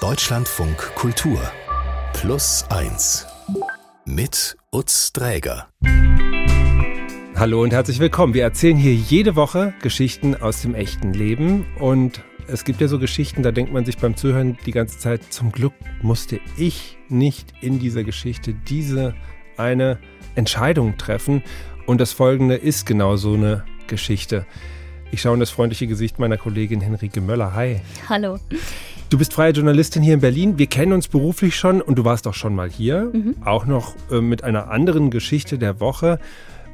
Deutschlandfunk Kultur Plus 1 mit Utz Dräger. Hallo und herzlich willkommen. Wir erzählen hier jede Woche Geschichten aus dem echten Leben und es gibt ja so Geschichten, da denkt man sich beim Zuhören die ganze Zeit, zum Glück musste ich nicht in dieser Geschichte diese eine Entscheidung treffen und das folgende ist genau so eine Geschichte. Ich schaue in das freundliche Gesicht meiner Kollegin Henrike Möller. Hi. Hallo. Du bist freie Journalistin hier in Berlin. Wir kennen uns beruflich schon und du warst auch schon mal hier. Mhm. Auch noch äh, mit einer anderen Geschichte der Woche.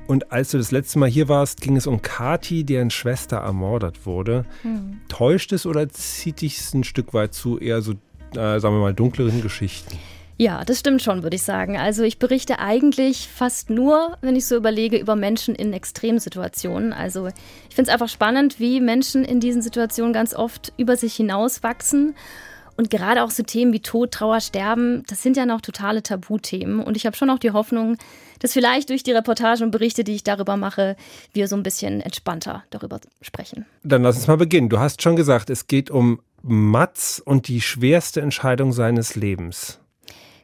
Und als du das letzte Mal hier warst, ging es um Kati, deren Schwester ermordet wurde. Mhm. Täuscht es oder zieht dich es ein Stück weit zu eher so, äh, sagen wir mal, dunkleren Geschichten? Ja, das stimmt schon, würde ich sagen. Also ich berichte eigentlich fast nur, wenn ich so überlege, über Menschen in Extremsituationen. Also ich finde es einfach spannend, wie Menschen in diesen Situationen ganz oft über sich hinauswachsen. Und gerade auch so Themen wie Tod, Trauer, Sterben, das sind ja noch totale Tabuthemen. Und ich habe schon auch die Hoffnung, dass vielleicht durch die Reportagen und Berichte, die ich darüber mache, wir so ein bisschen entspannter darüber sprechen. Dann lass uns mal beginnen. Du hast schon gesagt, es geht um Mats und die schwerste Entscheidung seines Lebens.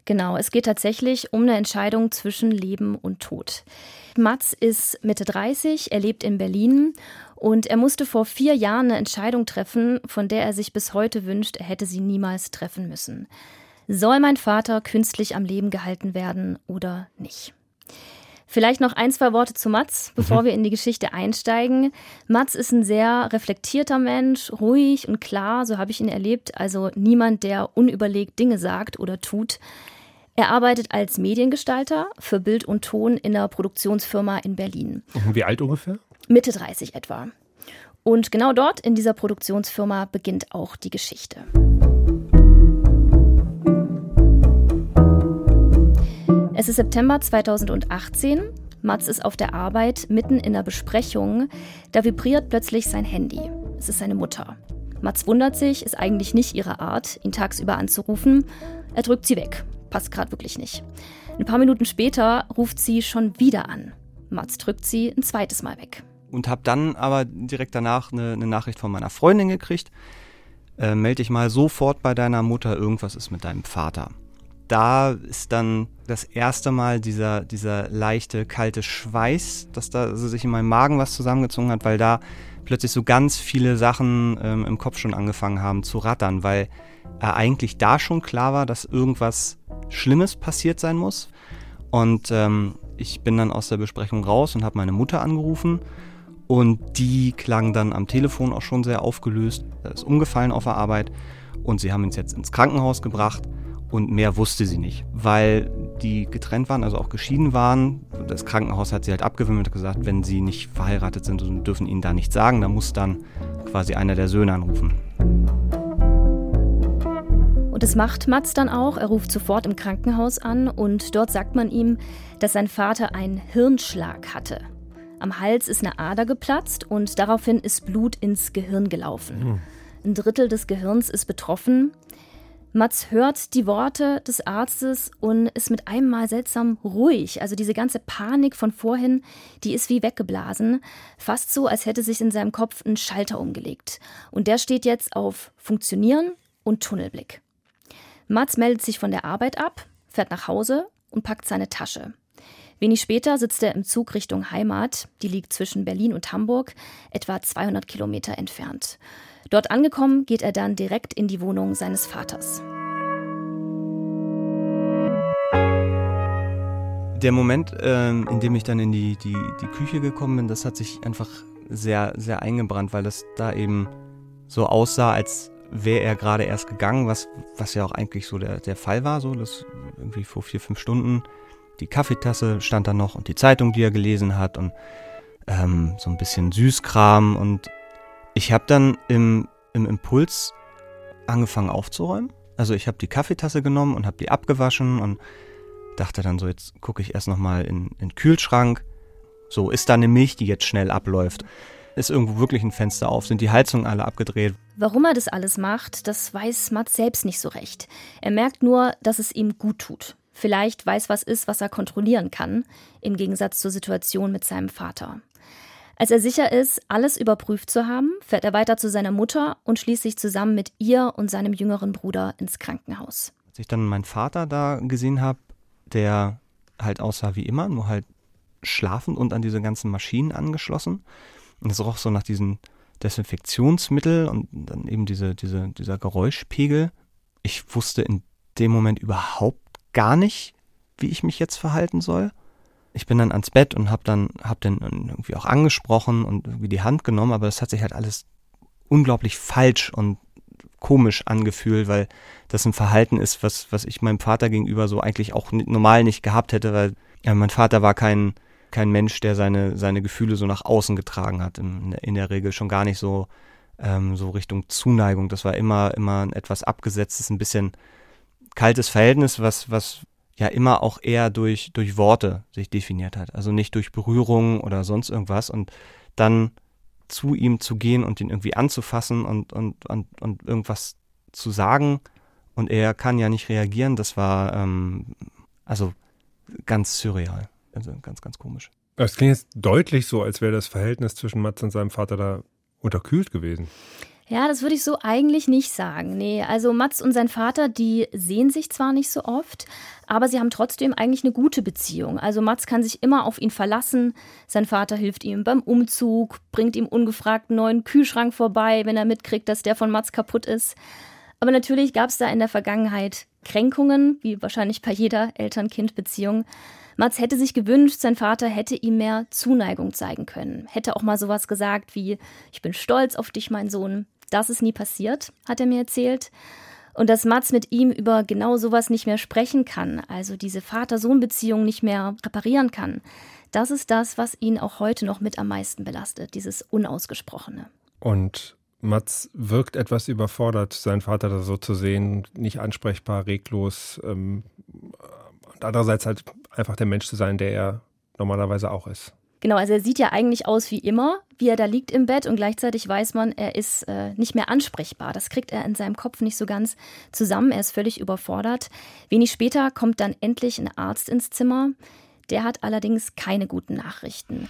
Genau, es geht tatsächlich um eine Entscheidung zwischen Leben und Tod. Mats ist Mitte 30, er lebt in Berlin und er musste vor vier Jahren eine Entscheidung treffen, von der er sich bis heute wünscht, er hätte sie niemals treffen müssen. Soll mein Vater künstlich am Leben gehalten werden oder nicht? Vielleicht noch ein, zwei Worte zu Mats, bevor mhm. wir in die Geschichte einsteigen. Mats ist ein sehr reflektierter Mensch, ruhig und klar, so habe ich ihn erlebt. Also niemand, der unüberlegt Dinge sagt oder tut. Er arbeitet als Mediengestalter für Bild und Ton in einer Produktionsfirma in Berlin. Wie alt ungefähr? Mitte 30 etwa. Und genau dort, in dieser Produktionsfirma, beginnt auch die Geschichte. Es ist September 2018. Mats ist auf der Arbeit, mitten in der Besprechung. Da vibriert plötzlich sein Handy. Es ist seine Mutter. Mats wundert sich, ist eigentlich nicht ihre Art, ihn tagsüber anzurufen. Er drückt sie weg passt gerade wirklich nicht. Ein paar Minuten später ruft sie schon wieder an. Mats drückt sie ein zweites Mal weg. Und habe dann aber direkt danach eine, eine, Nachricht von meiner Freundin gekriegt. Äh, melde dich mal sofort bei deiner Mutter, irgendwas ist mit deinem Vater. Da ist dann das erste Mal dieser, dieser leichte, kalte Schweiß, dass da also sich in meinem Magen was zusammengezogen hat, weil da plötzlich so ganz viele Sachen ähm, im Kopf schon angefangen haben zu rattern, weil äh, eigentlich da schon klar war, dass irgendwas Schlimmes passiert sein muss. Und ähm, ich bin dann aus der Besprechung raus und habe meine Mutter angerufen. Und die klang dann am Telefon auch schon sehr aufgelöst. Er ist umgefallen auf der Arbeit. Und sie haben ihn jetzt ins Krankenhaus gebracht. Und mehr wusste sie nicht, weil die getrennt waren, also auch geschieden waren. Das Krankenhaus hat sie halt abgewimmelt und gesagt, wenn sie nicht verheiratet sind und dürfen ihnen da nichts sagen, dann muss dann quasi einer der Söhne anrufen. Und das macht Mats dann auch. Er ruft sofort im Krankenhaus an und dort sagt man ihm, dass sein Vater einen Hirnschlag hatte. Am Hals ist eine Ader geplatzt und daraufhin ist Blut ins Gehirn gelaufen. Mhm. Ein Drittel des Gehirns ist betroffen. Mats hört die Worte des Arztes und ist mit einem Mal seltsam ruhig. Also diese ganze Panik von vorhin, die ist wie weggeblasen. Fast so, als hätte sich in seinem Kopf ein Schalter umgelegt. Und der steht jetzt auf Funktionieren und Tunnelblick. Mats meldet sich von der Arbeit ab, fährt nach Hause und packt seine Tasche. Wenig später sitzt er im Zug Richtung Heimat, die liegt zwischen Berlin und Hamburg, etwa 200 Kilometer entfernt. Dort angekommen, geht er dann direkt in die Wohnung seines Vaters. Der Moment, ähm, in dem ich dann in die, die, die Küche gekommen bin, das hat sich einfach sehr, sehr eingebrannt, weil das da eben so aussah, als wäre er gerade erst gegangen, was, was ja auch eigentlich so der, der Fall war, so dass irgendwie vor vier, fünf Stunden die Kaffeetasse stand da noch und die Zeitung, die er gelesen hat und ähm, so ein bisschen Süßkram und ich habe dann im, im Impuls angefangen aufzuräumen. Also ich habe die Kaffeetasse genommen und habe die abgewaschen und dachte dann so, jetzt gucke ich erst nochmal in, in den Kühlschrank. So, ist da eine Milch, die jetzt schnell abläuft? Ist irgendwo wirklich ein Fenster auf? Sind die Heizungen alle abgedreht? Warum er das alles macht, das weiß Mats selbst nicht so recht. Er merkt nur, dass es ihm gut tut. Vielleicht weiß was ist, was er kontrollieren kann, im Gegensatz zur Situation mit seinem Vater. Als er sicher ist, alles überprüft zu haben, fährt er weiter zu seiner Mutter und schließlich zusammen mit ihr und seinem jüngeren Bruder ins Krankenhaus. Als ich dann meinen Vater da gesehen habe, der halt aussah wie immer, nur halt schlafend und an diese ganzen Maschinen angeschlossen. Und es roch so nach diesen Desinfektionsmittel und dann eben diese, diese, dieser Geräuschpegel. Ich wusste in dem Moment überhaupt gar nicht, wie ich mich jetzt verhalten soll. Ich bin dann ans Bett und habe dann hab den irgendwie auch angesprochen und irgendwie die Hand genommen, aber das hat sich halt alles unglaublich falsch und komisch angefühlt, weil das ein Verhalten ist, was, was ich meinem Vater gegenüber so eigentlich auch normal nicht gehabt hätte, weil ja, mein Vater war kein, kein Mensch, der seine, seine Gefühle so nach außen getragen hat. In, in der Regel schon gar nicht so, ähm, so Richtung Zuneigung. Das war immer, immer ein etwas abgesetztes, ein bisschen kaltes Verhältnis, was, was ja immer auch eher durch, durch Worte sich definiert hat. Also nicht durch Berührung oder sonst irgendwas. Und dann zu ihm zu gehen und ihn irgendwie anzufassen und, und, und, und irgendwas zu sagen und er kann ja nicht reagieren, das war ähm, also ganz surreal. Also ganz, ganz komisch. Es klingt jetzt deutlich so, als wäre das Verhältnis zwischen Mats und seinem Vater da unterkühlt gewesen. Ja, das würde ich so eigentlich nicht sagen. Nee, also Mats und sein Vater, die sehen sich zwar nicht so oft, aber sie haben trotzdem eigentlich eine gute Beziehung. Also Mats kann sich immer auf ihn verlassen. Sein Vater hilft ihm beim Umzug, bringt ihm ungefragt einen neuen Kühlschrank vorbei, wenn er mitkriegt, dass der von Mats kaputt ist. Aber natürlich gab es da in der Vergangenheit Kränkungen, wie wahrscheinlich bei jeder Eltern-Kind-Beziehung. Mats hätte sich gewünscht, sein Vater hätte ihm mehr Zuneigung zeigen können. Hätte auch mal sowas gesagt wie, ich bin stolz auf dich, mein Sohn. Das ist nie passiert, hat er mir erzählt. Und dass Mats mit ihm über genau sowas nicht mehr sprechen kann, also diese Vater-Sohn-Beziehung nicht mehr reparieren kann, das ist das, was ihn auch heute noch mit am meisten belastet, dieses Unausgesprochene. Und Mats wirkt etwas überfordert, seinen Vater da so zu sehen, nicht ansprechbar, reglos ähm, und andererseits halt einfach der Mensch zu sein, der er normalerweise auch ist. Genau, also er sieht ja eigentlich aus wie immer, wie er da liegt im Bett und gleichzeitig weiß man, er ist äh, nicht mehr ansprechbar. Das kriegt er in seinem Kopf nicht so ganz zusammen. Er ist völlig überfordert. Wenig später kommt dann endlich ein Arzt ins Zimmer. Der hat allerdings keine guten Nachrichten.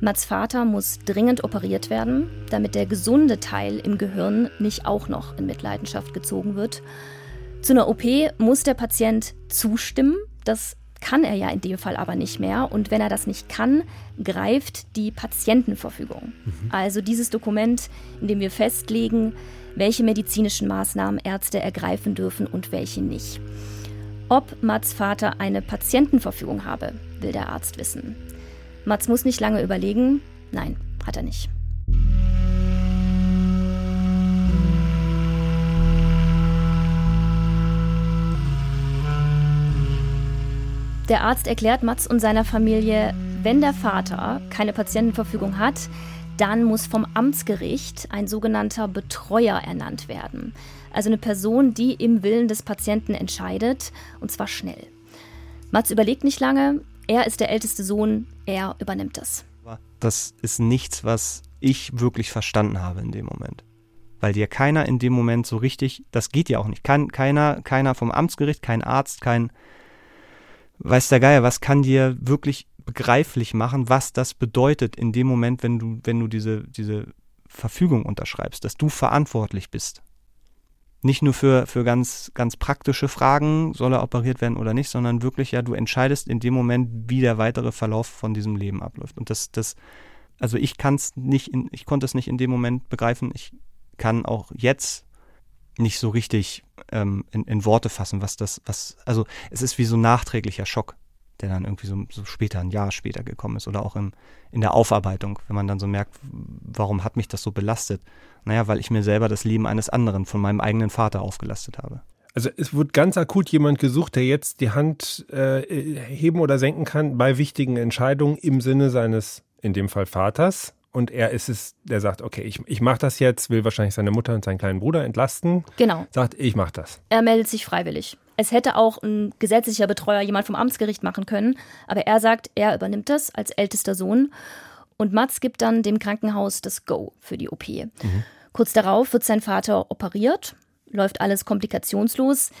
Mats Vater muss dringend operiert werden, damit der gesunde Teil im Gehirn nicht auch noch in Mitleidenschaft gezogen wird. Zu einer OP muss der Patient zustimmen. Das kann er ja in dem Fall aber nicht mehr. Und wenn er das nicht kann, greift die Patientenverfügung. Mhm. Also dieses Dokument, in dem wir festlegen, welche medizinischen Maßnahmen Ärzte ergreifen dürfen und welche nicht. Ob Mats Vater eine Patientenverfügung habe, will der Arzt wissen. Mats muss nicht lange überlegen. Nein, hat er nicht. Der Arzt erklärt Mats und seiner Familie, wenn der Vater keine Patientenverfügung hat, dann muss vom Amtsgericht ein sogenannter Betreuer ernannt werden. Also eine Person, die im Willen des Patienten entscheidet, und zwar schnell. Mats überlegt nicht lange, er ist der älteste Sohn, er übernimmt das. Das ist nichts, was ich wirklich verstanden habe in dem Moment. Weil dir keiner in dem Moment so richtig, das geht ja auch nicht. Kein, keiner, keiner vom Amtsgericht, kein Arzt, kein, weiß der Geier, was kann dir wirklich begreiflich machen, was das bedeutet in dem Moment, wenn du, wenn du diese, diese Verfügung unterschreibst, dass du verantwortlich bist. Nicht nur für, für ganz, ganz praktische Fragen, soll er operiert werden oder nicht, sondern wirklich, ja, du entscheidest in dem Moment, wie der weitere Verlauf von diesem Leben abläuft. Und das, das, also ich kann nicht, in, ich konnte es nicht in dem Moment begreifen. Ich kann auch jetzt nicht so richtig ähm, in, in, Worte fassen, was das, was, also es ist wie so ein nachträglicher Schock, der dann irgendwie so, so später, ein Jahr später gekommen ist oder auch im, in der Aufarbeitung, wenn man dann so merkt, warum hat mich das so belastet? Naja, weil ich mir selber das Leben eines anderen von meinem eigenen Vater aufgelastet habe. Also es wird ganz akut jemand gesucht, der jetzt die Hand äh, heben oder senken kann bei wichtigen Entscheidungen im Sinne seines, in dem Fall Vaters. Und er ist es, der sagt, okay, ich, ich mache das jetzt, will wahrscheinlich seine Mutter und seinen kleinen Bruder entlasten. Genau. Sagt, ich mache das. Er meldet sich freiwillig. Es hätte auch ein gesetzlicher Betreuer, jemand vom Amtsgericht machen können. Aber er sagt, er übernimmt das als ältester Sohn. Und Mats gibt dann dem Krankenhaus das Go für die OP. Mhm. Kurz darauf wird sein Vater operiert, läuft alles komplikationslos.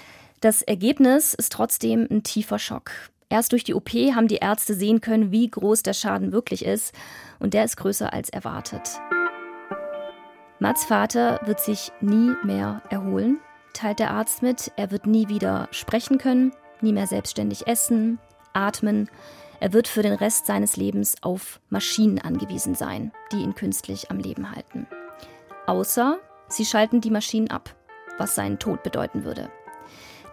Das Ergebnis ist trotzdem ein tiefer Schock. Erst durch die OP haben die Ärzte sehen können, wie groß der Schaden wirklich ist. Und der ist größer als erwartet. Mats Vater wird sich nie mehr erholen, teilt der Arzt mit. Er wird nie wieder sprechen können, nie mehr selbstständig essen, atmen. Er wird für den Rest seines Lebens auf Maschinen angewiesen sein, die ihn künstlich am Leben halten. Außer sie schalten die Maschinen ab, was seinen Tod bedeuten würde.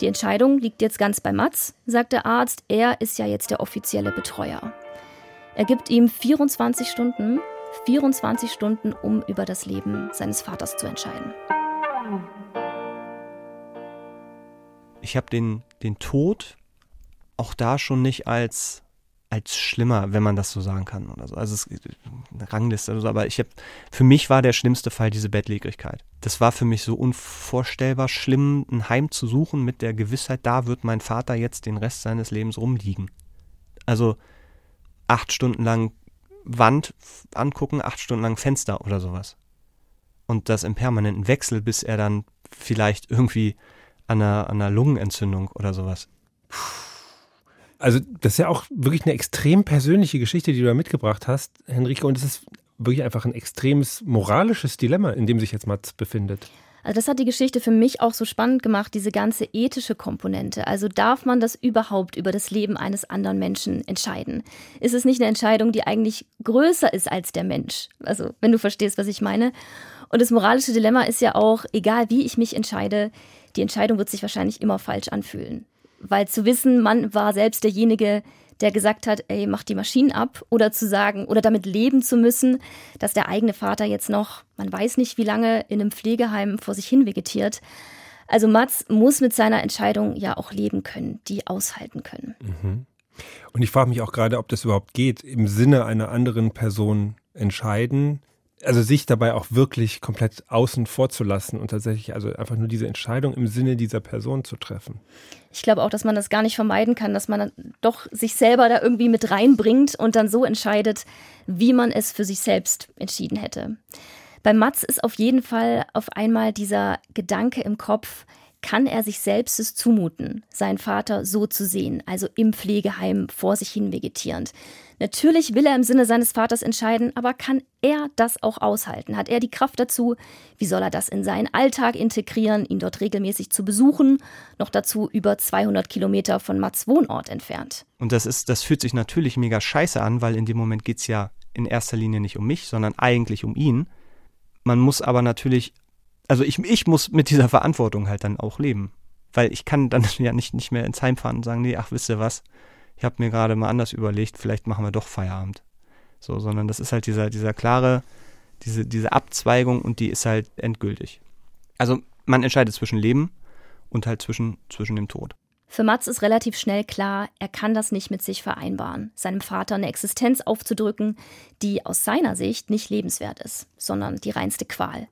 Die Entscheidung liegt jetzt ganz bei Mats, sagt der Arzt. Er ist ja jetzt der offizielle Betreuer. Er gibt ihm 24 Stunden, 24 Stunden, um über das Leben seines Vaters zu entscheiden. Ich habe den, den Tod auch da schon nicht als als schlimmer, wenn man das so sagen kann oder so. Also es ist eine Rangliste oder so, aber ich habe für mich war der schlimmste Fall diese Bettlägerigkeit. Das war für mich so unvorstellbar schlimm, ein Heim zu suchen mit der Gewissheit, da wird mein Vater jetzt den Rest seines Lebens rumliegen. Also acht Stunden lang Wand angucken, acht Stunden lang Fenster oder sowas. Und das im permanenten Wechsel, bis er dann vielleicht irgendwie an einer, an einer Lungenentzündung oder sowas. Also das ist ja auch wirklich eine extrem persönliche Geschichte, die du da mitgebracht hast, Henrike. Und es ist wirklich einfach ein extremes moralisches Dilemma, in dem sich jetzt Mats befindet. Also das hat die Geschichte für mich auch so spannend gemacht, diese ganze ethische Komponente. Also darf man das überhaupt über das Leben eines anderen Menschen entscheiden? Ist es nicht eine Entscheidung, die eigentlich größer ist als der Mensch? Also wenn du verstehst, was ich meine. Und das moralische Dilemma ist ja auch, egal wie ich mich entscheide, die Entscheidung wird sich wahrscheinlich immer falsch anfühlen. Weil zu wissen, man war selbst derjenige, der gesagt hat, ey, mach die Maschinen ab, oder zu sagen, oder damit leben zu müssen, dass der eigene Vater jetzt noch, man weiß nicht wie lange, in einem Pflegeheim vor sich hin vegetiert. Also Mats muss mit seiner Entscheidung ja auch leben können, die aushalten können. Mhm. Und ich frage mich auch gerade, ob das überhaupt geht, im Sinne einer anderen Person entscheiden also sich dabei auch wirklich komplett außen vor zu lassen und tatsächlich also einfach nur diese Entscheidung im Sinne dieser Person zu treffen. Ich glaube auch, dass man das gar nicht vermeiden kann, dass man doch sich selber da irgendwie mit reinbringt und dann so entscheidet, wie man es für sich selbst entschieden hätte. Bei Mats ist auf jeden Fall auf einmal dieser Gedanke im Kopf, kann er sich selbst es zumuten, seinen Vater so zu sehen, also im Pflegeheim vor sich hin vegetierend. Natürlich will er im Sinne seines Vaters entscheiden, aber kann er das auch aushalten? Hat er die Kraft dazu? Wie soll er das in seinen Alltag integrieren, ihn dort regelmäßig zu besuchen? Noch dazu über 200 Kilometer von Mats Wohnort entfernt. Und das ist, das fühlt sich natürlich mega scheiße an, weil in dem Moment geht es ja in erster Linie nicht um mich, sondern eigentlich um ihn. Man muss aber natürlich also ich, ich muss mit dieser Verantwortung halt dann auch leben. Weil ich kann dann ja nicht, nicht mehr ins Heim fahren und sagen, nee, ach, wisst ihr was, ich habe mir gerade mal anders überlegt, vielleicht machen wir doch Feierabend. So, sondern das ist halt dieser, dieser klare, diese, diese Abzweigung und die ist halt endgültig. Also man entscheidet zwischen Leben und halt zwischen, zwischen dem Tod. Für Mats ist relativ schnell klar, er kann das nicht mit sich vereinbaren, seinem Vater eine Existenz aufzudrücken, die aus seiner Sicht nicht lebenswert ist, sondern die reinste Qual.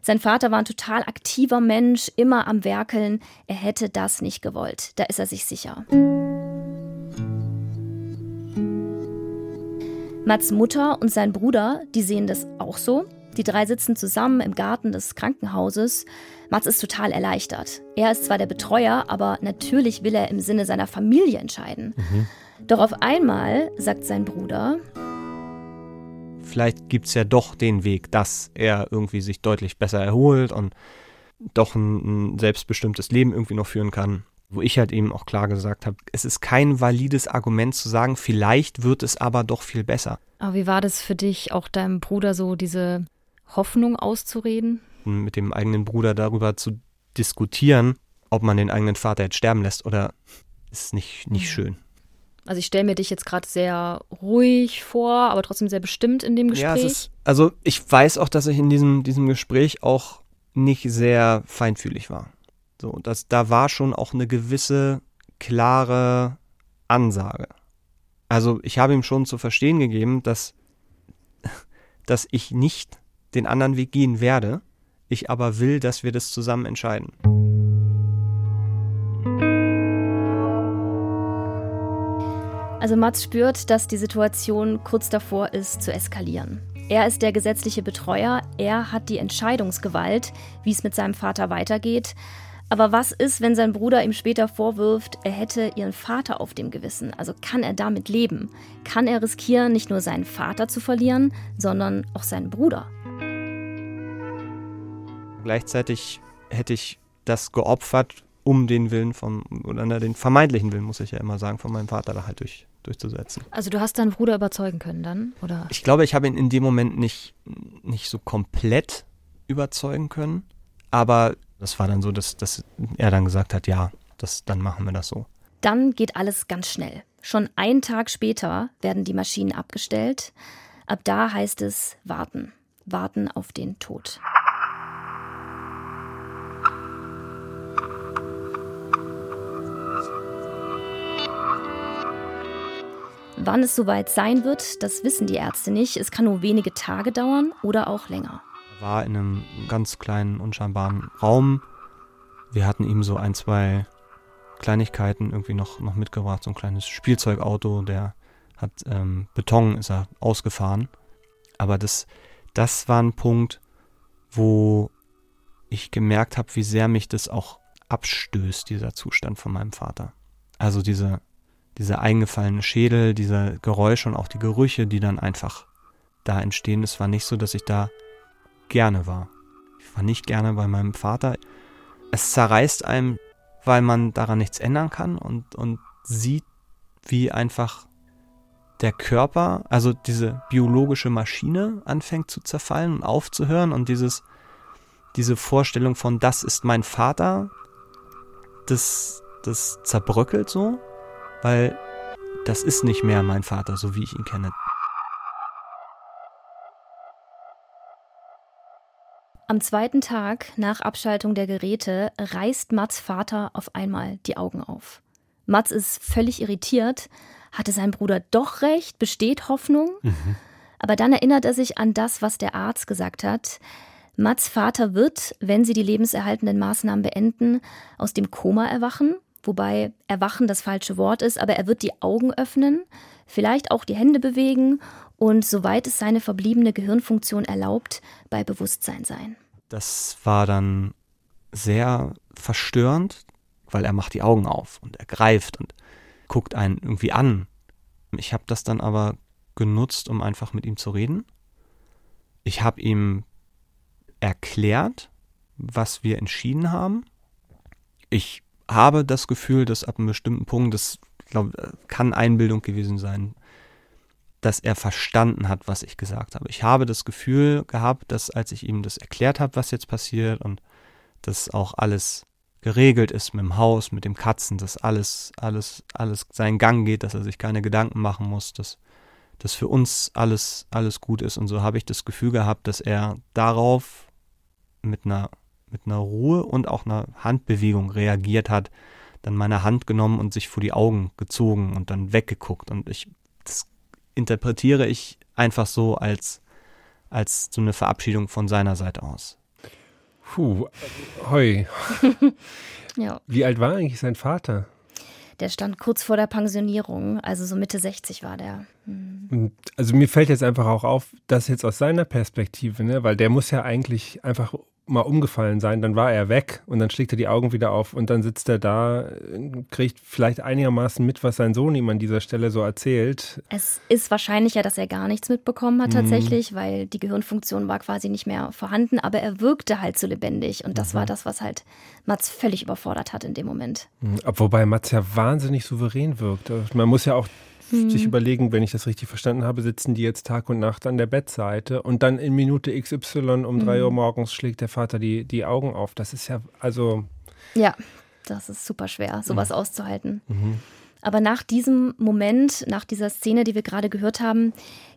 Sein Vater war ein total aktiver Mensch, immer am Werkeln. Er hätte das nicht gewollt. Da ist er sich sicher. Mats Mutter und sein Bruder, die sehen das auch so. Die drei sitzen zusammen im Garten des Krankenhauses. Mats ist total erleichtert. Er ist zwar der Betreuer, aber natürlich will er im Sinne seiner Familie entscheiden. Mhm. Doch auf einmal sagt sein Bruder, vielleicht gibt es ja doch den Weg, dass er irgendwie sich deutlich besser erholt und doch ein, ein selbstbestimmtes Leben irgendwie noch führen kann. Wo ich halt eben auch klar gesagt habe, es ist kein valides Argument zu sagen, vielleicht wird es aber doch viel besser. Aber wie war das für dich, auch deinem Bruder so diese Hoffnung auszureden? Mit dem eigenen Bruder darüber zu diskutieren, ob man den eigenen Vater jetzt sterben lässt oder ist nicht, nicht schön. Also ich stelle mir dich jetzt gerade sehr ruhig vor, aber trotzdem sehr bestimmt in dem Gespräch. Ja, ist, also ich weiß auch, dass ich in diesem, diesem Gespräch auch nicht sehr feinfühlig war. So, das, da war schon auch eine gewisse klare Ansage. Also ich habe ihm schon zu verstehen gegeben, dass, dass ich nicht den anderen Weg gehen werde, ich aber will, dass wir das zusammen entscheiden. Also Mats spürt, dass die Situation kurz davor ist zu eskalieren. Er ist der gesetzliche Betreuer, er hat die Entscheidungsgewalt, wie es mit seinem Vater weitergeht. Aber was ist, wenn sein Bruder ihm später vorwirft, er hätte ihren Vater auf dem Gewissen? Also kann er damit leben? Kann er riskieren, nicht nur seinen Vater zu verlieren, sondern auch seinen Bruder? Gleichzeitig hätte ich das geopfert, um den Willen vom, oder den vermeintlichen Willen, muss ich ja immer sagen, von meinem Vater da halt durch, durchzusetzen. Also du hast deinen Bruder überzeugen können dann, oder? Ich glaube, ich habe ihn in dem Moment nicht, nicht so komplett überzeugen können, aber das war dann so, dass, dass er dann gesagt hat, ja, das, dann machen wir das so. Dann geht alles ganz schnell. Schon einen Tag später werden die Maschinen abgestellt. Ab da heißt es warten. Warten auf den Tod. Wann es soweit sein wird, das wissen die Ärzte nicht. Es kann nur wenige Tage dauern oder auch länger. War in einem ganz kleinen, unscheinbaren Raum. Wir hatten ihm so ein, zwei Kleinigkeiten irgendwie noch, noch mitgebracht. So ein kleines Spielzeugauto, der hat ähm, Beton, ist er ausgefahren. Aber das, das war ein Punkt, wo ich gemerkt habe, wie sehr mich das auch abstößt, dieser Zustand von meinem Vater. Also diese dieser eingefallene Schädel, dieser Geräusche und auch die Gerüche, die dann einfach da entstehen. Es war nicht so, dass ich da gerne war. Ich war nicht gerne bei meinem Vater. Es zerreißt einem, weil man daran nichts ändern kann und, und sieht, wie einfach der Körper, also diese biologische Maschine anfängt zu zerfallen und aufzuhören und dieses, diese Vorstellung von, das ist mein Vater, das, das zerbröckelt so weil das ist nicht mehr mein Vater, so wie ich ihn kenne. Am zweiten Tag nach Abschaltung der Geräte reißt Mats Vater auf einmal die Augen auf. Mats ist völlig irritiert. Hatte sein Bruder doch recht? Besteht Hoffnung? Mhm. Aber dann erinnert er sich an das, was der Arzt gesagt hat. Mats Vater wird, wenn sie die lebenserhaltenden Maßnahmen beenden, aus dem Koma erwachen wobei erwachen das falsche Wort ist, aber er wird die Augen öffnen, vielleicht auch die Hände bewegen und soweit es seine verbliebene Gehirnfunktion erlaubt, bei Bewusstsein sein. Das war dann sehr verstörend, weil er macht die Augen auf und er greift und guckt einen irgendwie an. Ich habe das dann aber genutzt, um einfach mit ihm zu reden. Ich habe ihm erklärt, was wir entschieden haben. Ich habe das Gefühl, dass ab einem bestimmten Punkt, das glaub, kann Einbildung gewesen sein, dass er verstanden hat, was ich gesagt habe. Ich habe das Gefühl gehabt, dass als ich ihm das erklärt habe, was jetzt passiert und dass auch alles geregelt ist mit dem Haus, mit dem Katzen, dass alles, alles, alles seinen Gang geht, dass er sich keine Gedanken machen muss, dass, dass für uns alles, alles gut ist. Und so habe ich das Gefühl gehabt, dass er darauf mit einer mit einer Ruhe und auch einer Handbewegung reagiert hat, dann meine Hand genommen und sich vor die Augen gezogen und dann weggeguckt. Und ich, das interpretiere ich einfach so als, als so eine Verabschiedung von seiner Seite aus. Puh, hoi. ja. Wie alt war eigentlich sein Vater? Der stand kurz vor der Pensionierung, also so Mitte 60 war der. Hm. Also mir fällt jetzt einfach auch auf, dass jetzt aus seiner Perspektive, ne, weil der muss ja eigentlich einfach mal umgefallen sein, dann war er weg und dann schlägt er die Augen wieder auf und dann sitzt er da, kriegt vielleicht einigermaßen mit, was sein Sohn ihm an dieser Stelle so erzählt. Es ist wahrscheinlicher, dass er gar nichts mitbekommen hat mhm. tatsächlich, mhm. weil die Gehirnfunktion war quasi nicht mehr vorhanden, aber er wirkte halt so lebendig und das mhm. war das, was halt Mats völlig überfordert hat in dem Moment. Mhm. Wobei Mats ja wahnsinnig souverän wirkt. Man muss ja auch hm. sich überlegen, wenn ich das richtig verstanden habe, sitzen die jetzt Tag und Nacht an der Bettseite und dann in Minute XY um drei Uhr hm. morgens schlägt der Vater die, die Augen auf. Das ist ja, also. Ja, das ist super schwer, sowas mhm. auszuhalten. Mhm. Aber nach diesem Moment, nach dieser Szene, die wir gerade gehört haben,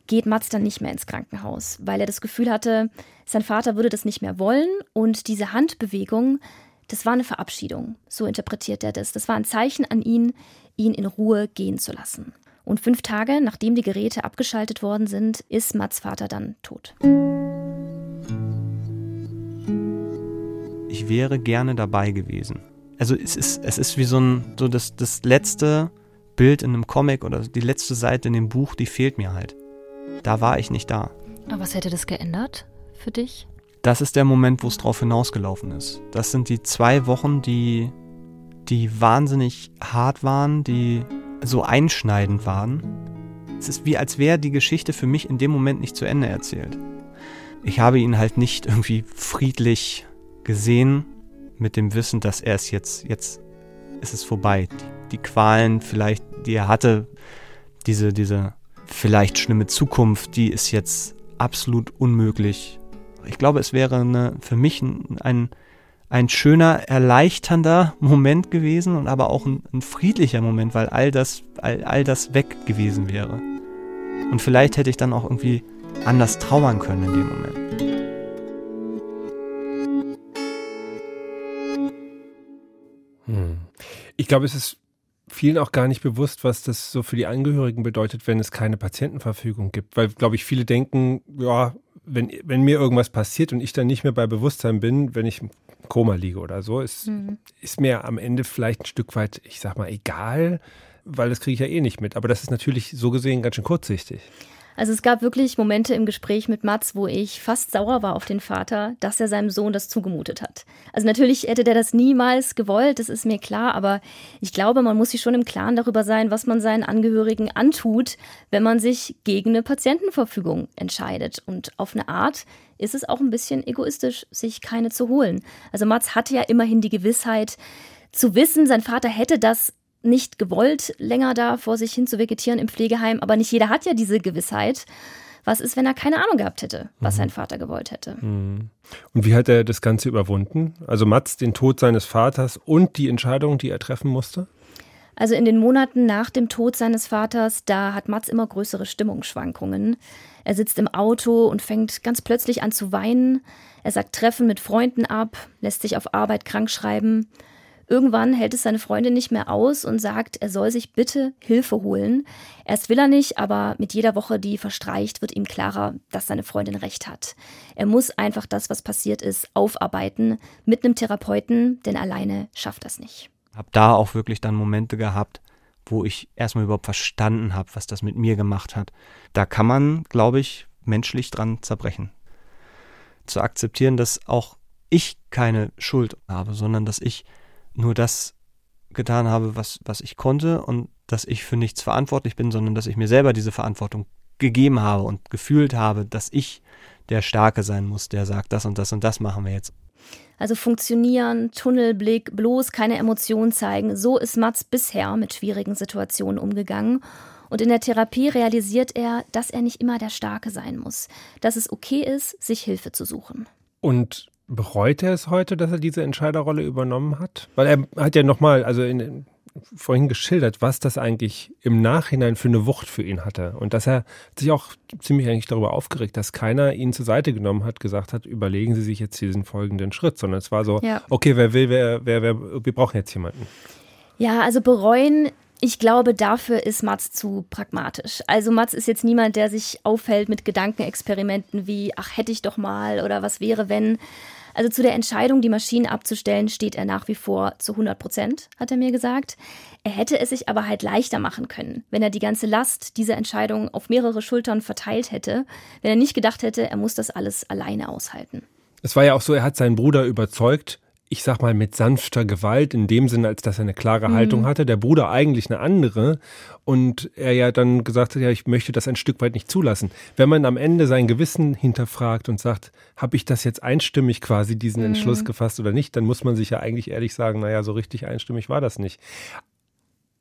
geht Mats dann nicht mehr ins Krankenhaus, weil er das Gefühl hatte, sein Vater würde das nicht mehr wollen und diese Handbewegung, das war eine Verabschiedung. So interpretiert er das. Das war ein Zeichen an ihn, ihn in Ruhe gehen zu lassen. Und fünf Tage nachdem die Geräte abgeschaltet worden sind, ist Mats Vater dann tot. Ich wäre gerne dabei gewesen. Also es ist, es ist wie so ein, so das, das letzte Bild in einem Comic oder die letzte Seite in dem Buch, die fehlt mir halt. Da war ich nicht da. Aber was hätte das geändert für dich? das ist der Moment, wo es drauf hinausgelaufen ist. Das sind die zwei Wochen, die, die wahnsinnig hart waren, die so einschneidend waren. Es ist wie, als wäre die Geschichte für mich in dem Moment nicht zu Ende erzählt. Ich habe ihn halt nicht irgendwie friedlich gesehen, mit dem Wissen, dass er es jetzt, jetzt ist es vorbei. Die, die Qualen vielleicht, die er hatte, diese, diese vielleicht schlimme Zukunft, die ist jetzt absolut unmöglich. Ich glaube, es wäre eine, für mich ein, ein, ein schöner, erleichternder Moment gewesen und aber auch ein, ein friedlicher Moment, weil all das, all, all das weg gewesen wäre. Und vielleicht hätte ich dann auch irgendwie anders trauern können in dem Moment. Hm. Ich glaube, es ist vielen auch gar nicht bewusst, was das so für die Angehörigen bedeutet, wenn es keine Patientenverfügung gibt. Weil, glaube ich, viele denken, ja, wenn, wenn mir irgendwas passiert und ich dann nicht mehr bei Bewusstsein bin, wenn ich Koma liege oder so, ist, mhm. ist mir am Ende vielleicht ein Stück weit, ich sag mal, egal, weil das kriege ich ja eh nicht mit. Aber das ist natürlich so gesehen ganz schön kurzsichtig. Also es gab wirklich Momente im Gespräch mit Mats, wo ich fast sauer war auf den Vater, dass er seinem Sohn das zugemutet hat. Also natürlich hätte der das niemals gewollt, das ist mir klar, aber ich glaube, man muss sich schon im Klaren darüber sein, was man seinen Angehörigen antut, wenn man sich gegen eine Patientenverfügung entscheidet. Und auf eine Art ist es auch ein bisschen egoistisch, sich keine zu holen. Also Mats hatte ja immerhin die Gewissheit, zu wissen, sein Vater hätte das nicht gewollt, länger da vor sich hin zu vegetieren im Pflegeheim. Aber nicht jeder hat ja diese Gewissheit. Was ist, wenn er keine Ahnung gehabt hätte, was mhm. sein Vater gewollt hätte? Mhm. Und wie hat er das Ganze überwunden? Also Mats, den Tod seines Vaters und die Entscheidung, die er treffen musste? Also in den Monaten nach dem Tod seines Vaters, da hat Mats immer größere Stimmungsschwankungen. Er sitzt im Auto und fängt ganz plötzlich an zu weinen. Er sagt Treffen mit Freunden ab, lässt sich auf Arbeit krank schreiben. Irgendwann hält es seine Freundin nicht mehr aus und sagt, er soll sich bitte Hilfe holen. Erst will er nicht, aber mit jeder Woche, die verstreicht, wird ihm klarer, dass seine Freundin recht hat. Er muss einfach das, was passiert ist, aufarbeiten mit einem Therapeuten, denn alleine schafft das nicht. Hab da auch wirklich dann Momente gehabt, wo ich erstmal überhaupt verstanden habe, was das mit mir gemacht hat. Da kann man, glaube ich, menschlich dran zerbrechen. Zu akzeptieren, dass auch ich keine Schuld habe, sondern dass ich nur das getan habe, was, was ich konnte und dass ich für nichts verantwortlich bin, sondern dass ich mir selber diese Verantwortung gegeben habe und gefühlt habe, dass ich der Starke sein muss, der sagt, das und das und das machen wir jetzt. Also funktionieren, Tunnelblick, bloß keine Emotionen zeigen. So ist Mats bisher mit schwierigen Situationen umgegangen. Und in der Therapie realisiert er, dass er nicht immer der Starke sein muss, dass es okay ist, sich Hilfe zu suchen. Und Bereut er es heute, dass er diese Entscheiderrolle übernommen hat? Weil er hat ja nochmal, also in, vorhin geschildert, was das eigentlich im Nachhinein für eine Wucht für ihn hatte. Und dass er sich auch ziemlich eigentlich darüber aufgeregt, dass keiner ihn zur Seite genommen hat, gesagt hat, überlegen Sie sich jetzt diesen folgenden Schritt, sondern es war so, ja. okay, wer will, wer, wer, wer, wir brauchen jetzt jemanden. Ja, also bereuen ich glaube, dafür ist Mats zu pragmatisch. Also Mats ist jetzt niemand, der sich aufhält mit Gedankenexperimenten wie, ach, hätte ich doch mal oder was wäre, wenn. Also zu der Entscheidung, die Maschinen abzustellen, steht er nach wie vor zu 100 Prozent, hat er mir gesagt. Er hätte es sich aber halt leichter machen können, wenn er die ganze Last dieser Entscheidung auf mehrere Schultern verteilt hätte, wenn er nicht gedacht hätte, er muss das alles alleine aushalten. Es war ja auch so, er hat seinen Bruder überzeugt, ich sag mal, mit sanfter Gewalt, in dem Sinne, als dass er eine klare mhm. Haltung hatte. Der Bruder eigentlich eine andere. Und er ja dann gesagt hat, ja, ich möchte das ein Stück weit nicht zulassen. Wenn man am Ende sein Gewissen hinterfragt und sagt, habe ich das jetzt einstimmig quasi diesen mhm. Entschluss gefasst oder nicht, dann muss man sich ja eigentlich ehrlich sagen, naja, so richtig einstimmig war das nicht.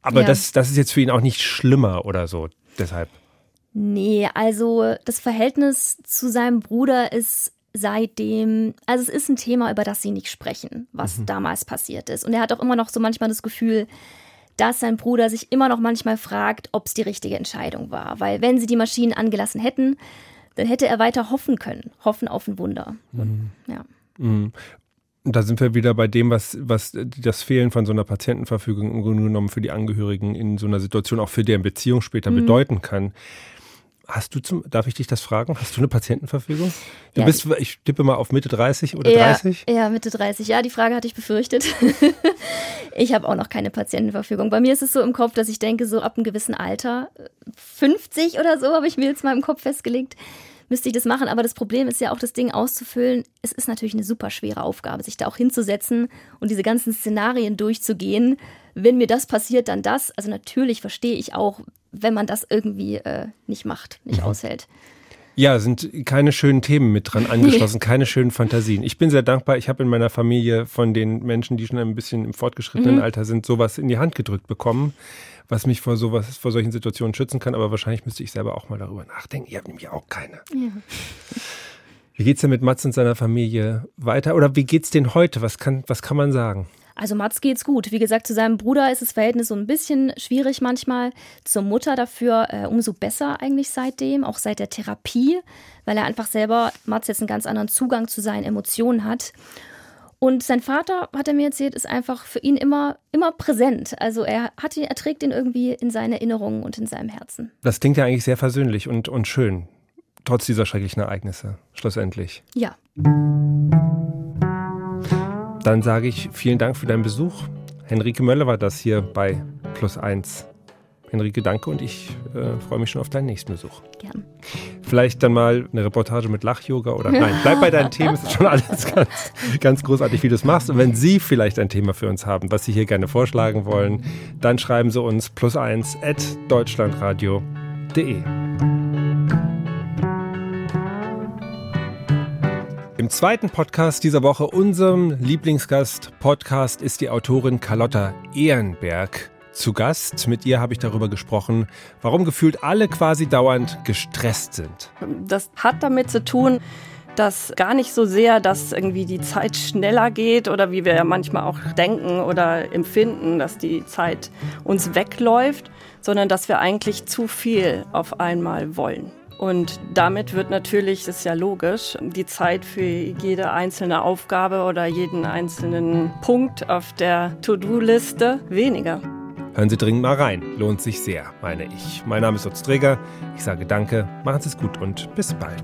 Aber ja. das, das ist jetzt für ihn auch nicht schlimmer oder so. Deshalb. Nee, also das Verhältnis zu seinem Bruder ist seitdem, also es ist ein Thema, über das sie nicht sprechen, was mhm. damals passiert ist. Und er hat auch immer noch so manchmal das Gefühl, dass sein Bruder sich immer noch manchmal fragt, ob es die richtige Entscheidung war. Weil wenn sie die Maschinen angelassen hätten, dann hätte er weiter hoffen können, hoffen auf ein Wunder. Mhm. Ja. Mhm. Da sind wir wieder bei dem, was, was das Fehlen von so einer Patientenverfügung im Grunde genommen für die Angehörigen in so einer Situation auch für deren Beziehung später mhm. bedeuten kann. Hast du zum, darf ich dich das fragen? Hast du eine Patientenverfügung? Du ja, bist, ich tippe mal auf Mitte 30 oder ja, 30? Ja, Mitte 30. Ja, die Frage hatte ich befürchtet. ich habe auch noch keine Patientenverfügung. Bei mir ist es so im Kopf, dass ich denke, so ab einem gewissen Alter, 50 oder so, habe ich mir jetzt mal im Kopf festgelegt, müsste ich das machen. Aber das Problem ist ja auch, das Ding auszufüllen. Es ist natürlich eine super schwere Aufgabe, sich da auch hinzusetzen und diese ganzen Szenarien durchzugehen. Wenn mir das passiert, dann das. Also natürlich verstehe ich auch, wenn man das irgendwie äh, nicht macht, nicht mhm. aushält. Ja, sind keine schönen Themen mit dran angeschlossen, keine schönen Fantasien. Ich bin sehr dankbar. Ich habe in meiner Familie von den Menschen, die schon ein bisschen im fortgeschrittenen mhm. Alter sind, sowas in die Hand gedrückt bekommen, was mich vor sowas, vor solchen Situationen schützen kann. Aber wahrscheinlich müsste ich selber auch mal darüber nachdenken. Ihr habt nämlich auch keine. Ja. Wie geht's denn mit Mats und seiner Familie weiter? Oder wie geht's denen heute? Was kann, was kann man sagen? Also Mats geht's gut. Wie gesagt, zu seinem Bruder ist das Verhältnis so ein bisschen schwierig manchmal. Zur Mutter dafür äh, umso besser eigentlich seitdem, auch seit der Therapie, weil er einfach selber, Mats jetzt einen ganz anderen Zugang zu seinen Emotionen hat. Und sein Vater, hat er mir erzählt, ist einfach für ihn immer, immer präsent. Also er, hat ihn, er trägt ihn irgendwie in seinen Erinnerungen und in seinem Herzen. Das klingt ja eigentlich sehr versöhnlich und, und schön, trotz dieser schrecklichen Ereignisse, schlussendlich. Ja. Dann sage ich vielen Dank für deinen Besuch. Henrike Möller war das hier bei Plus 1. Henrike, danke und ich äh, freue mich schon auf deinen nächsten Besuch. Gern. Vielleicht dann mal eine Reportage mit Lach-Yoga oder nein, bleib bei deinen Themen, es ist schon alles ganz, ganz großartig, wie du es machst. Und wenn Sie vielleicht ein Thema für uns haben, was Sie hier gerne vorschlagen wollen, dann schreiben Sie uns plus eins at deutschlandradio.de. Im zweiten Podcast dieser Woche, unserem Lieblingsgast-Podcast, ist die Autorin Carlotta Ehrenberg zu Gast. Mit ihr habe ich darüber gesprochen, warum gefühlt alle quasi dauernd gestresst sind. Das hat damit zu tun, dass gar nicht so sehr, dass irgendwie die Zeit schneller geht oder wie wir ja manchmal auch denken oder empfinden, dass die Zeit uns wegläuft, sondern dass wir eigentlich zu viel auf einmal wollen. Und damit wird natürlich, das ist ja logisch, die Zeit für jede einzelne Aufgabe oder jeden einzelnen Punkt auf der To-Do-Liste weniger. Hören Sie dringend mal rein. Lohnt sich sehr, meine ich. Mein Name ist Lutz Träger. Ich sage Danke, machen Sie es gut und bis bald.